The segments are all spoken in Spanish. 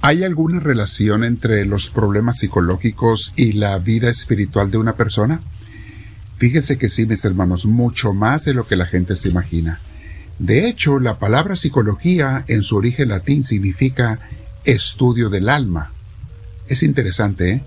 ¿Hay alguna relación entre los problemas psicológicos y la vida espiritual de una persona? Fíjense que sí, mis hermanos, mucho más de lo que la gente se imagina. De hecho, la palabra psicología en su origen latín significa estudio del alma. Es interesante, ¿eh?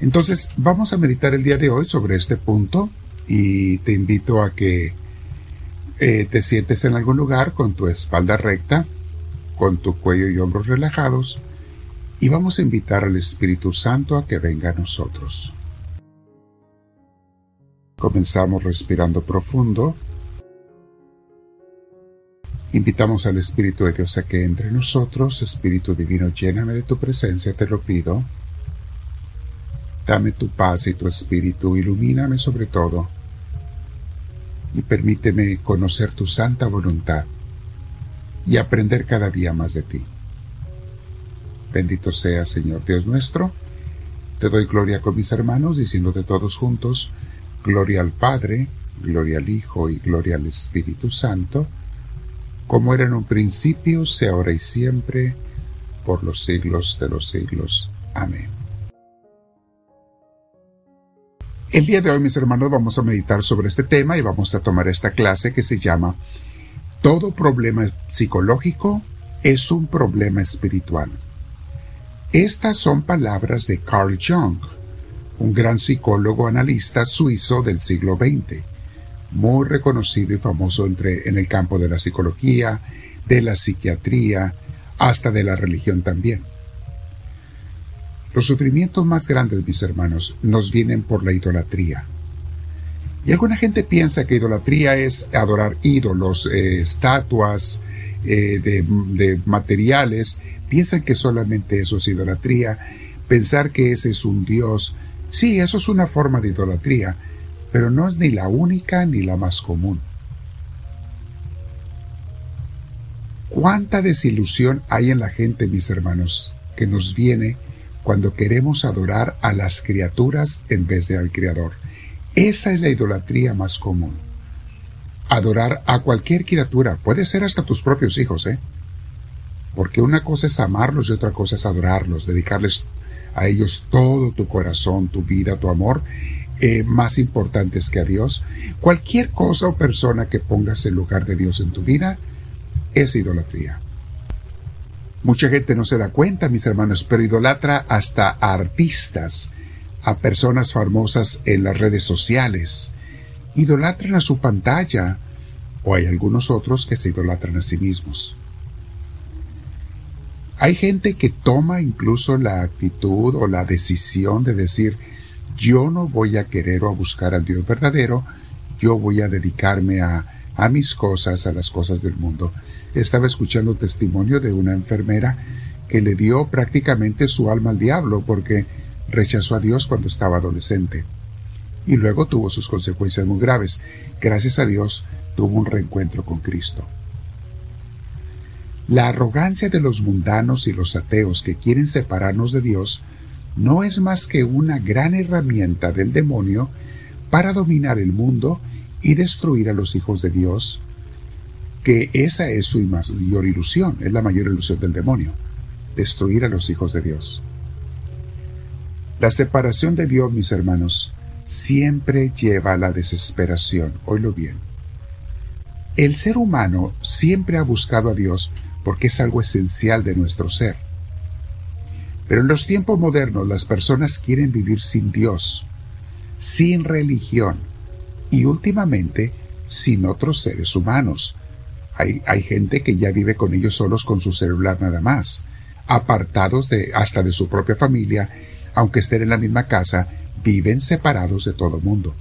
Entonces, vamos a meditar el día de hoy sobre este punto y te invito a que eh, te sientes en algún lugar con tu espalda recta, con tu cuello y hombros relajados, y vamos a invitar al Espíritu Santo a que venga a nosotros. Comenzamos respirando profundo. Invitamos al Espíritu de Dios a que entre nosotros. Espíritu Divino, lléname de tu presencia, te lo pido. Dame tu paz y tu espíritu, ilumíname sobre todo y permíteme conocer tu santa voluntad y aprender cada día más de ti. Bendito sea, Señor Dios nuestro. Te doy gloria con mis hermanos, diciendo de todos juntos, gloria al Padre, gloria al Hijo y gloria al Espíritu Santo, como era en un principio, sea ahora y siempre, por los siglos de los siglos. Amén. El día de hoy, mis hermanos, vamos a meditar sobre este tema y vamos a tomar esta clase que se llama Todo problema psicológico es un problema espiritual. Estas son palabras de Carl Jung, un gran psicólogo analista suizo del siglo XX, muy reconocido y famoso entre, en el campo de la psicología, de la psiquiatría, hasta de la religión también. Los sufrimientos más grandes, mis hermanos, nos vienen por la idolatría. Y alguna gente piensa que idolatría es adorar ídolos, eh, estatuas eh, de, de materiales. Piensan que solamente eso es idolatría. Pensar que ese es un Dios. Sí, eso es una forma de idolatría, pero no es ni la única ni la más común. ¿Cuánta desilusión hay en la gente, mis hermanos, que nos viene cuando queremos adorar a las criaturas en vez de al Creador. Esa es la idolatría más común. Adorar a cualquier criatura, puede ser hasta tus propios hijos, ¿eh? Porque una cosa es amarlos y otra cosa es adorarlos, dedicarles a ellos todo tu corazón, tu vida, tu amor, eh, más importantes que a Dios. Cualquier cosa o persona que pongas en lugar de Dios en tu vida es idolatría. Mucha gente no se da cuenta, mis hermanos, pero idolatra hasta artistas, a personas famosas en las redes sociales. Idolatran a su pantalla, o hay algunos otros que se idolatran a sí mismos. Hay gente que toma incluso la actitud o la decisión de decir, yo no voy a querer o a buscar al Dios verdadero, yo voy a dedicarme a, a mis cosas, a las cosas del mundo estaba escuchando testimonio de una enfermera que le dio prácticamente su alma al diablo porque rechazó a Dios cuando estaba adolescente. Y luego tuvo sus consecuencias muy graves. Gracias a Dios tuvo un reencuentro con Cristo. La arrogancia de los mundanos y los ateos que quieren separarnos de Dios no es más que una gran herramienta del demonio para dominar el mundo y destruir a los hijos de Dios que esa es su mayor ilusión, es la mayor ilusión del demonio, destruir a los hijos de Dios. La separación de Dios, mis hermanos, siempre lleva a la desesperación, oílo bien. El ser humano siempre ha buscado a Dios porque es algo esencial de nuestro ser. Pero en los tiempos modernos las personas quieren vivir sin Dios, sin religión y últimamente sin otros seres humanos, hay, hay gente que ya vive con ellos solos con su celular nada más, apartados de hasta de su propia familia, aunque estén en la misma casa, viven separados de todo mundo.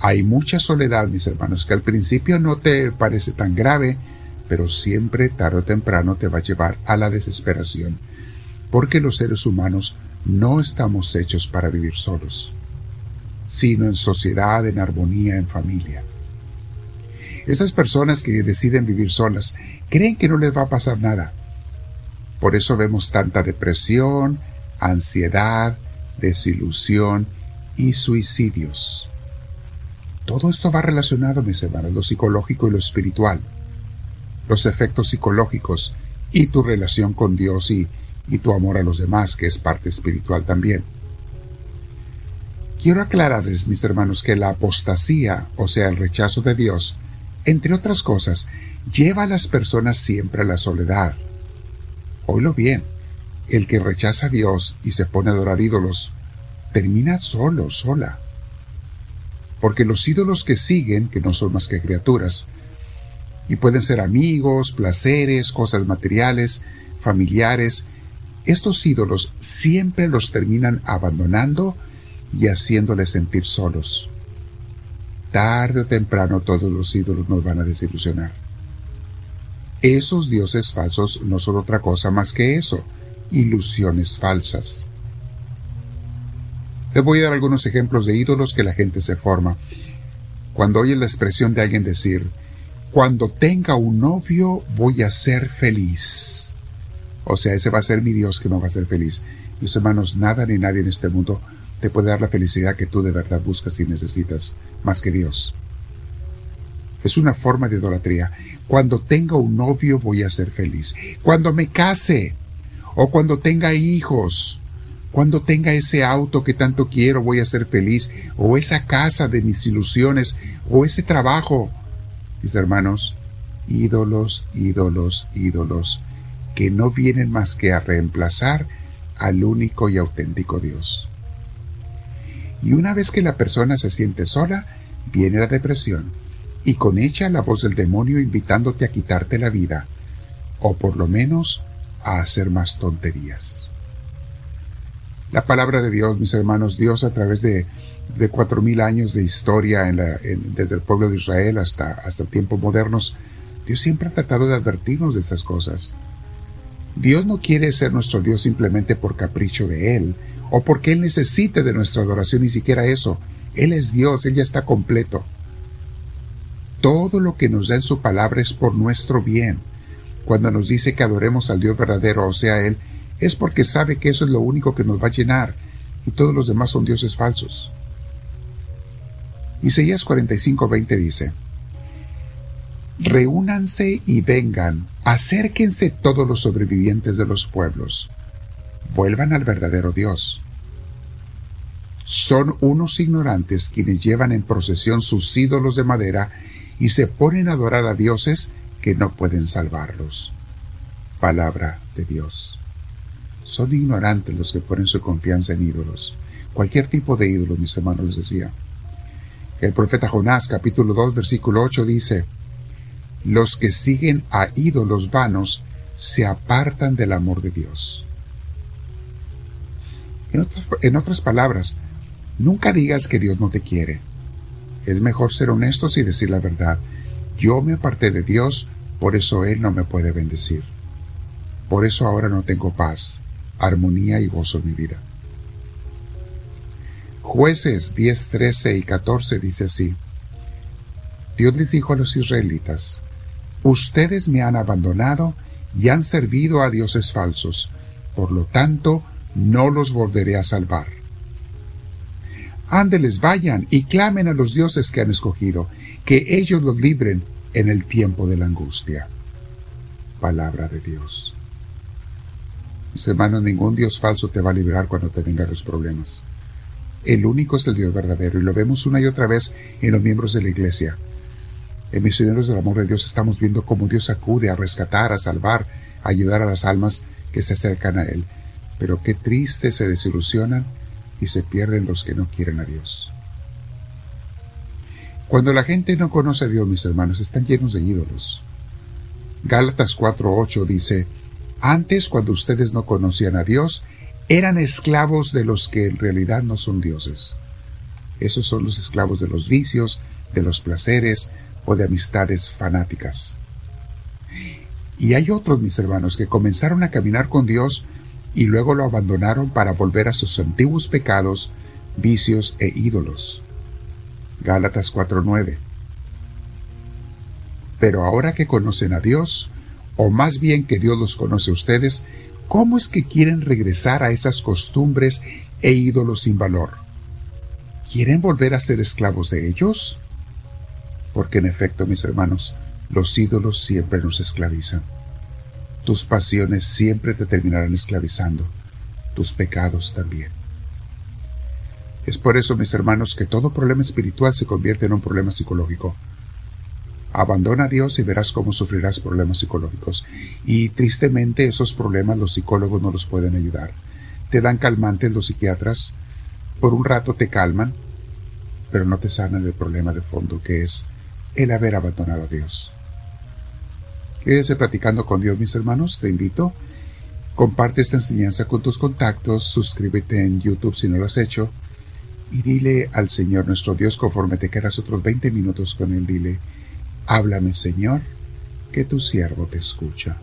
Hay mucha soledad, mis hermanos, que al principio no te parece tan grave, pero siempre, tarde o temprano, te va a llevar a la desesperación, porque los seres humanos no estamos hechos para vivir solos, sino en sociedad, en armonía, en familia. Esas personas que deciden vivir solas creen que no les va a pasar nada. Por eso vemos tanta depresión, ansiedad, desilusión y suicidios. Todo esto va relacionado, mis hermanos, lo psicológico y lo espiritual. Los efectos psicológicos y tu relación con Dios y, tu amor a los demás, que es parte espiritual también. Quiero aclararles, mis hermanos, que la apostasía, o sea, el rechazo de Dios, entre otras cosas, lleva a las personas siempre a la soledad. Oílo bien, el que rechaza a Dios y se pone a adorar ídolos, termina solo, sola. Porque los ídolos que siguen, que no son más que criaturas, y pueden ser amigos, placeres, cosas materiales, familiares, estos ídolos siempre los terminan abandonando y haciéndoles sentir solos. Tarde o temprano todos los ídolos nos van a desilusionar. Esos dioses falsos no son otra cosa más que eso, ilusiones falsas. Les voy a dar algunos ejemplos de ídolos que la gente se forma. Cuando oye la expresión de alguien decir, cuando tenga un novio voy a ser feliz. O sea, ese va a ser mi Dios que no va a ser feliz. Mis hermanos, nada ni nadie en este mundo te puede dar la felicidad que tú de verdad buscas y necesitas, más que Dios. Es una forma de idolatría. Cuando tenga un novio voy a ser feliz. Cuando me case, o cuando tenga hijos, cuando tenga ese auto que tanto quiero voy a ser feliz, o esa casa de mis ilusiones, o ese trabajo. Mis hermanos, ídolos, ídolos, ídolos, que no vienen más que a reemplazar al único y auténtico Dios. Y una vez que la persona se siente sola, viene la depresión, y con ella la voz del demonio invitándote a quitarte la vida, o por lo menos a hacer más tonterías. La palabra de Dios, mis hermanos, Dios a través de, de cuatro mil años de historia desde el pueblo de Israel hasta, hasta tiempos modernos, Dios siempre ha tratado de advertirnos de estas cosas. Dios no quiere ser nuestro Dios simplemente por capricho de Él, o porque Él necesite de nuestra adoración, ni siquiera eso. Él es Dios, Él ya está completo. Todo lo que nos da en su palabra es por nuestro bien. Cuando nos dice que adoremos al Dios verdadero, o sea, Él, es porque sabe que eso es lo único que nos va a llenar, y todos los demás son dioses falsos. Isaías 45:20 dice, Reúnanse y vengan, acérquense todos los sobrevivientes de los pueblos vuelvan al verdadero Dios. Son unos ignorantes quienes llevan en procesión sus ídolos de madera y se ponen a adorar a dioses que no pueden salvarlos. Palabra de Dios. Son ignorantes los que ponen su confianza en ídolos. Cualquier tipo de ídolo, mis hermanos, les decía. El profeta Jonás, capítulo 2, versículo 8, dice, Los que siguen a ídolos vanos se apartan del amor de Dios. En otras, palabras, nunca digas que Dios no te quiere. Es mejor ser honestos y decir la verdad. Yo me aparté de Dios, por eso Él no me puede bendecir. Por eso ahora no tengo paz, armonía y gozo en mi vida. Jueces 10, 13 y 14 dice así. Dios les dijo a los israelitas, Ustedes me han abandonado y han servido a dioses falsos, por lo tanto no los volveré a salvar. Ándeles, vayan y clamen a los dioses que han escogido, que ellos los libren en el tiempo de la angustia. Palabra de Dios. Mis hermanos, ningún Dios falso te va a librar cuando te vengan los problemas. El único es el Dios verdadero y lo vemos una y otra vez en los miembros de la iglesia. En Misioneros del Amor de Dios estamos viendo cómo Dios acude a rescatar, a salvar, a ayudar a las almas que se acercan a Él pero qué triste se desilusionan y se pierden los que no quieren a Dios. Cuando la gente no conoce a Dios, mis hermanos, están llenos de ídolos. Gálatas 4:8 dice, antes cuando ustedes no conocían a Dios, eran esclavos de los que en realidad no son dioses. Esos son los esclavos de los vicios, de los placeres o de amistades fanáticas. Y hay otros, mis hermanos, que comenzaron a caminar con Dios y luego lo abandonaron para volver a sus antiguos pecados, vicios e ídolos. Gálatas 4:9. Pero ahora que conocen a Dios, o más bien que Dios los conoce a ustedes, ¿cómo es que quieren regresar a esas costumbres e ídolos sin valor? ¿Quieren volver a ser esclavos de ellos? Porque en efecto, mis hermanos, los ídolos siempre nos esclavizan. Tus pasiones siempre te terminarán esclavizando, tus pecados también. Es por eso, mis hermanos, que todo problema espiritual se convierte en un problema psicológico. Abandona a Dios y verás cómo sufrirás problemas psicológicos. Y tristemente esos problemas los psicólogos no los pueden ayudar. Te dan calmantes los psiquiatras, por un rato te calman, pero no te sanan el problema de fondo que es el haber abandonado a Dios. Quédese platicando con Dios, mis hermanos, te invito. Comparte esta enseñanza con tus contactos, suscríbete en YouTube si no lo has hecho y dile al Señor nuestro Dios conforme te quedas otros 20 minutos con él, dile, háblame Señor, que tu siervo te escucha.